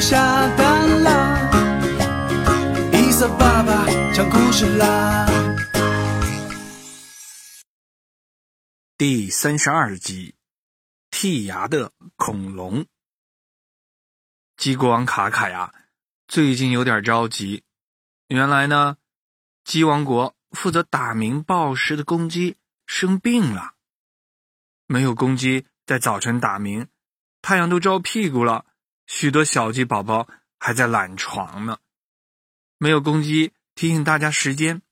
下班啦。伊瑟爸爸讲故事啦。第三十二集：剔牙的恐龙。鸡国王卡卡呀，最近有点着急。原来呢，鸡王国负责打鸣报时的公鸡生病了，没有公鸡在早晨打鸣，太阳都照屁股了，许多小鸡宝宝还在懒床呢。没有公鸡提醒大家时间，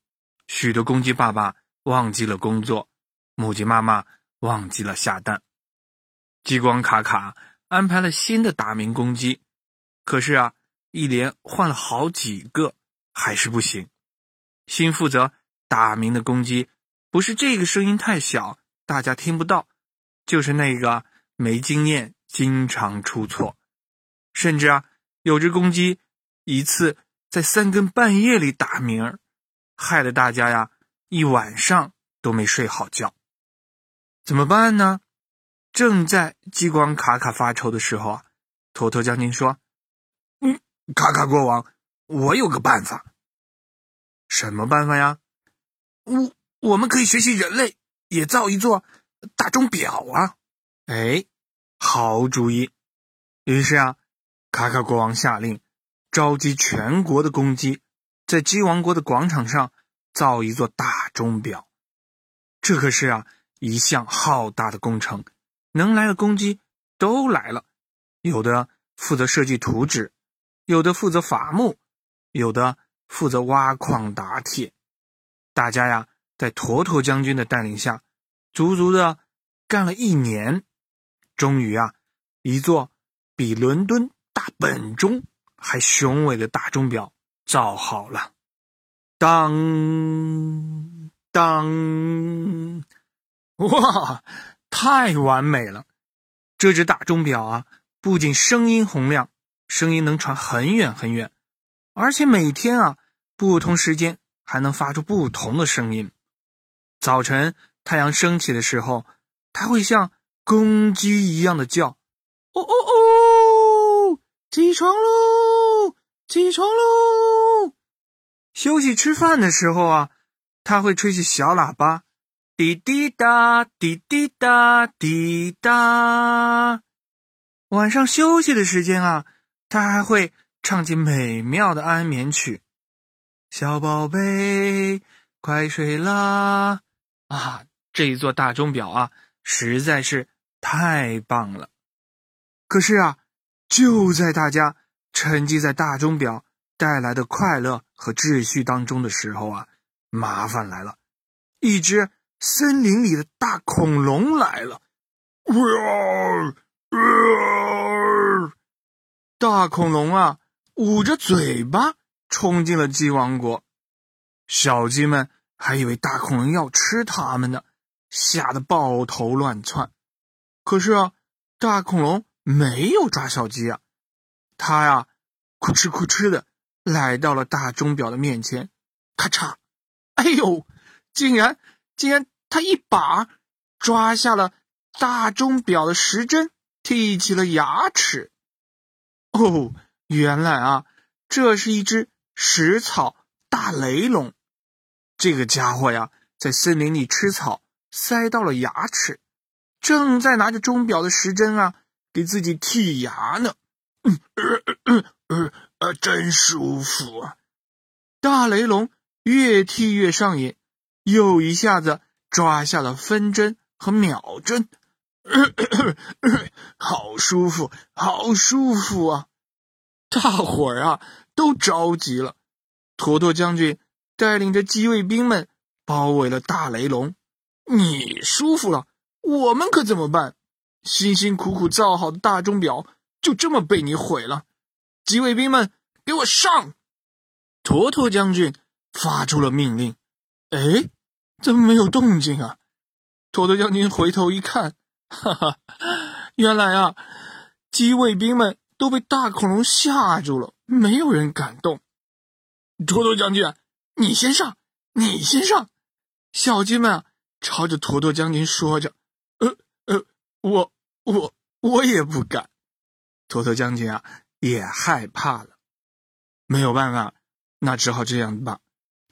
许多公鸡爸爸忘记了工作。母鸡妈妈忘记了下蛋，激光卡卡安排了新的打鸣公鸡，可是啊，一连换了好几个，还是不行。新负责打鸣的公鸡，不是这个声音太小，大家听不到，就是那个没经验，经常出错，甚至啊，有只公鸡一次在三更半夜里打鸣，害得大家呀一晚上都没睡好觉。怎么办呢？正在激光卡卡发愁的时候啊，托托将军说：“嗯，卡卡国王，我有个办法。什么办法呀？我我们可以学习人类，也造一座大钟表啊！哎，好主意。于是啊，卡卡国王下令召集全国的公鸡，在鸡王国的广场上造一座大钟表。这可是啊。”一项浩大的工程，能来的公鸡都来了，有的负责设计图纸，有的负责伐木，有的负责挖矿打铁。大家呀，在坨坨将军的带领下，足足的干了一年，终于啊，一座比伦敦大本钟还雄伟的大钟表造好了。当当。哇，太完美了！这只大钟表啊，不仅声音洪亮，声音能传很远很远，而且每天啊，不同时间还能发出不同的声音。早晨太阳升起的时候，它会像公鸡一样的叫：“哦哦哦，起床喽，起床喽！”休息吃饭的时候啊，它会吹起小喇叭。滴滴答，滴滴答，滴答。晚上休息的时间啊，他还会唱起美妙的安眠曲。小宝贝，快睡啦！啊，这一座大钟表啊，实在是太棒了。可是啊，就在大家沉浸在大钟表带来的快乐和秩序当中的时候啊，麻烦来了，一只。森林里的大恐龙来了！大恐龙啊，捂着嘴巴冲进了鸡王国。小鸡们还以为大恐龙要吃它们呢，吓得抱头乱窜。可是啊，大恐龙没有抓小鸡啊，他呀，哭哧哭哧的来到了大钟表的面前，咔嚓！哎呦，竟然！竟然，他一把抓下了大钟表的时针，剔起了牙齿。哦，原来啊，这是一只食草大雷龙。这个家伙呀，在森林里吃草，塞到了牙齿，正在拿着钟表的时针啊，给自己剔牙呢。嗯，呃呃呃，真舒服啊！大雷龙越剔越上瘾。又一下子抓下了分针和秒针，好舒服，好舒服啊！大伙儿啊都着急了。坨坨将军带领着机卫兵们包围了大雷龙。你舒服了，我们可怎么办？辛辛苦苦造好的大钟表就这么被你毁了！机卫兵们，给我上！坨坨将军发出了命令。哎。怎么没有动静啊？坨坨将军回头一看，哈哈，原来啊，机卫兵们都被大恐龙吓住了，没有人敢动。坨坨将军，你先上，你先上。小鸡们朝着坨坨将军说着：“，我我我也不敢。”坨坨将军啊，也害怕了。没有办法，那只好这样吧。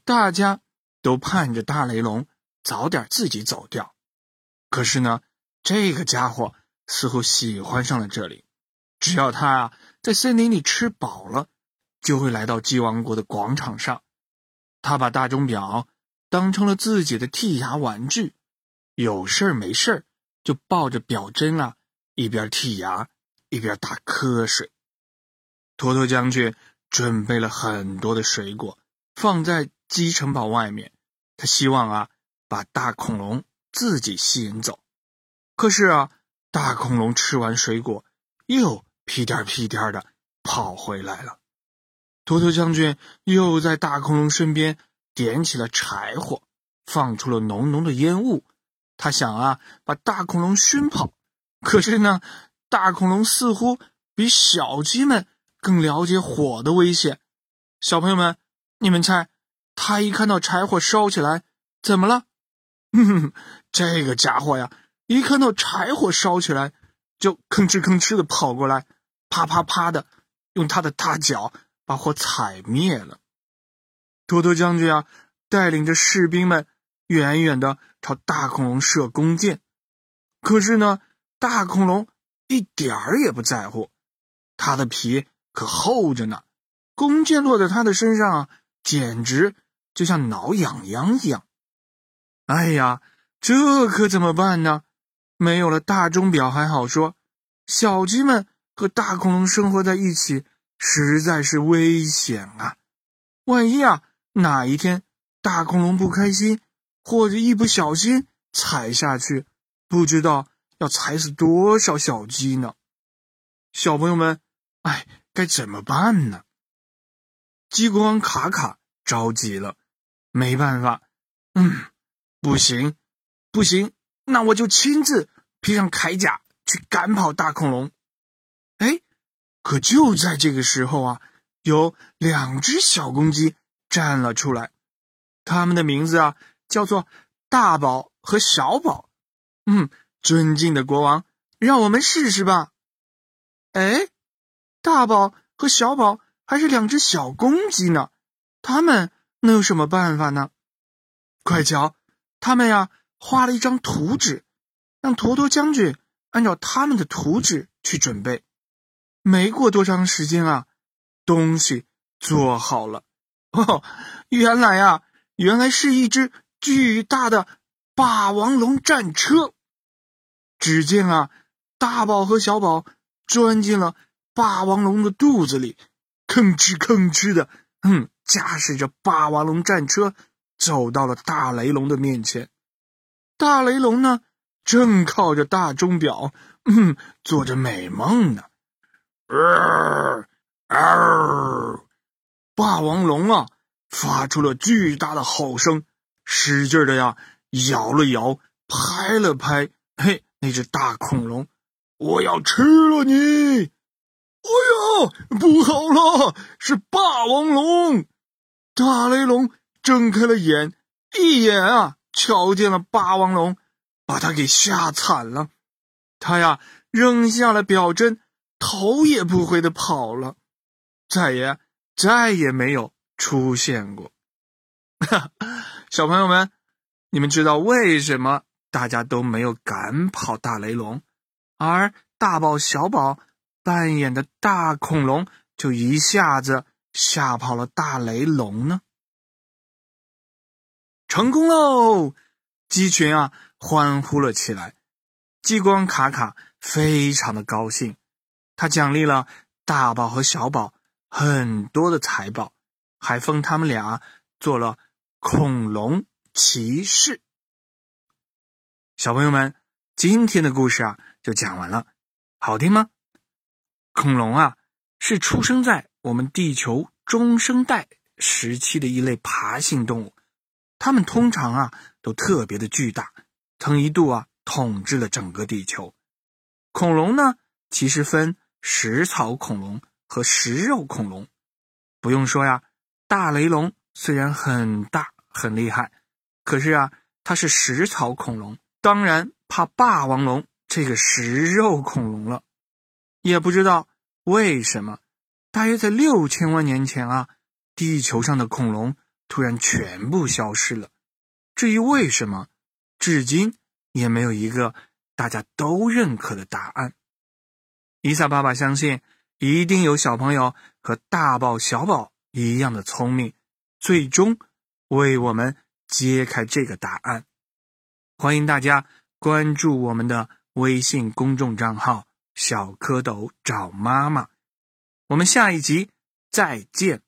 大家都盼着大雷龙早点自己走掉。可是呢，这个家伙似乎喜欢上了这里。只要他啊在森林里吃饱了，就会来到鸡王国的广场上。他把大钟表当成了自己的剔牙玩具，有事儿没事儿就抱着表针啊，一边剔牙一边打瞌睡。托托将军准备了很多的水果，放在鸡城堡外面。他希望啊把大恐龙自己吸引走。可是啊，大恐龙吃完水果，又屁颠屁颠的跑回来了。托托将军又在大恐龙身边点起了柴火，放出了浓浓的烟雾。他想啊，把大恐龙熏跑。可是呢，大恐龙似乎比小鸡们更了解火的危险。小朋友们，你们猜，他一看到柴火烧起来，怎么了？哼哼，这个家伙呀，一看到柴火烧起来，就吭哧吭哧的跑过来，啪啪啪的用他的大脚。把火踩灭了。托托将军啊，带领着士兵们远远的朝大恐龙射弓箭。可是呢，大恐龙一点儿也不在乎，它的皮可厚着呢。弓箭落在它的身上，简直就像挠痒痒一样。哎呀，这可怎么办呢？没有了大钟表还好说，小鸡们和大恐龙生活在一起。实在是危险啊！万一啊，哪一天大恐龙不开心，或者一不小心踩下去，不知道要踩死多少小鸡呢？小朋友们，哎，该怎么办呢？鸡国王卡卡着急了，没办法，嗯，不行，不行，那我就亲自披上铠甲去赶跑大恐龙。哎。可就在这个时候啊，有两只小公鸡站了出来，它们的名字啊叫做大宝和小宝。嗯，尊敬的国王，让我们试试吧。哎，大宝和小宝还是两只小公鸡呢，他们能有什么办法呢？快瞧，他们呀画了一张图纸，让坨坨将军按照他们的图纸去准备。没过多长时间啊，东西做好了。哦，原来啊，原来是一只巨大的霸王龙战车。只见啊，大宝和小宝钻进了霸王龙的肚子里，吭哧吭哧的，嗯，驾驶着霸王龙战车走到了大雷龙的面前。大雷龙呢，正靠着大钟表，嗯，做着美梦呢。嗷嗷！霸王龙啊，发出了巨大的吼声，使劲的呀，摇了摇，拍了拍。嘿，那只大恐龙，我要吃了你！哎呀，不好了，是霸王龙！大雷龙睁开了眼，一眼啊，瞧见了霸王龙，把他给吓惨了。他呀，扔下了表针。头也不回的跑了，再也再也没有出现过。哈小朋友们，你们知道为什么大家都没有赶跑大雷龙，而大宝、小宝扮演的大恐龙就一下子吓跑了大雷龙呢？成功喽！鸡群啊欢呼了起来，激光卡卡非常的高兴。他奖励了大宝和小宝很多的财宝，还封他们俩做了恐龙骑士。小朋友们，今天的故事啊就讲完了，好听吗？恐龙啊是出生在我们地球中生代时期的一类爬行动物，它们通常啊都特别的巨大，曾一度啊统治了整个地球。恐龙呢其实分。食草恐龙和食肉恐龙，不用说呀，大雷龙虽然很大很厉害，可是啊，它是食草恐龙，当然怕霸王龙这个食肉恐龙了。也不知道为什么，大约在六千万年前啊，地球上的恐龙突然全部消失了。至于为什么，至今也没有一个大家都认可的答案。伊萨爸爸相信，一定有小朋友和大宝、小宝一样的聪明，最终为我们揭开这个答案。欢迎大家关注我们的微信公众账号“小蝌蚪找妈妈”。我们下一集再见。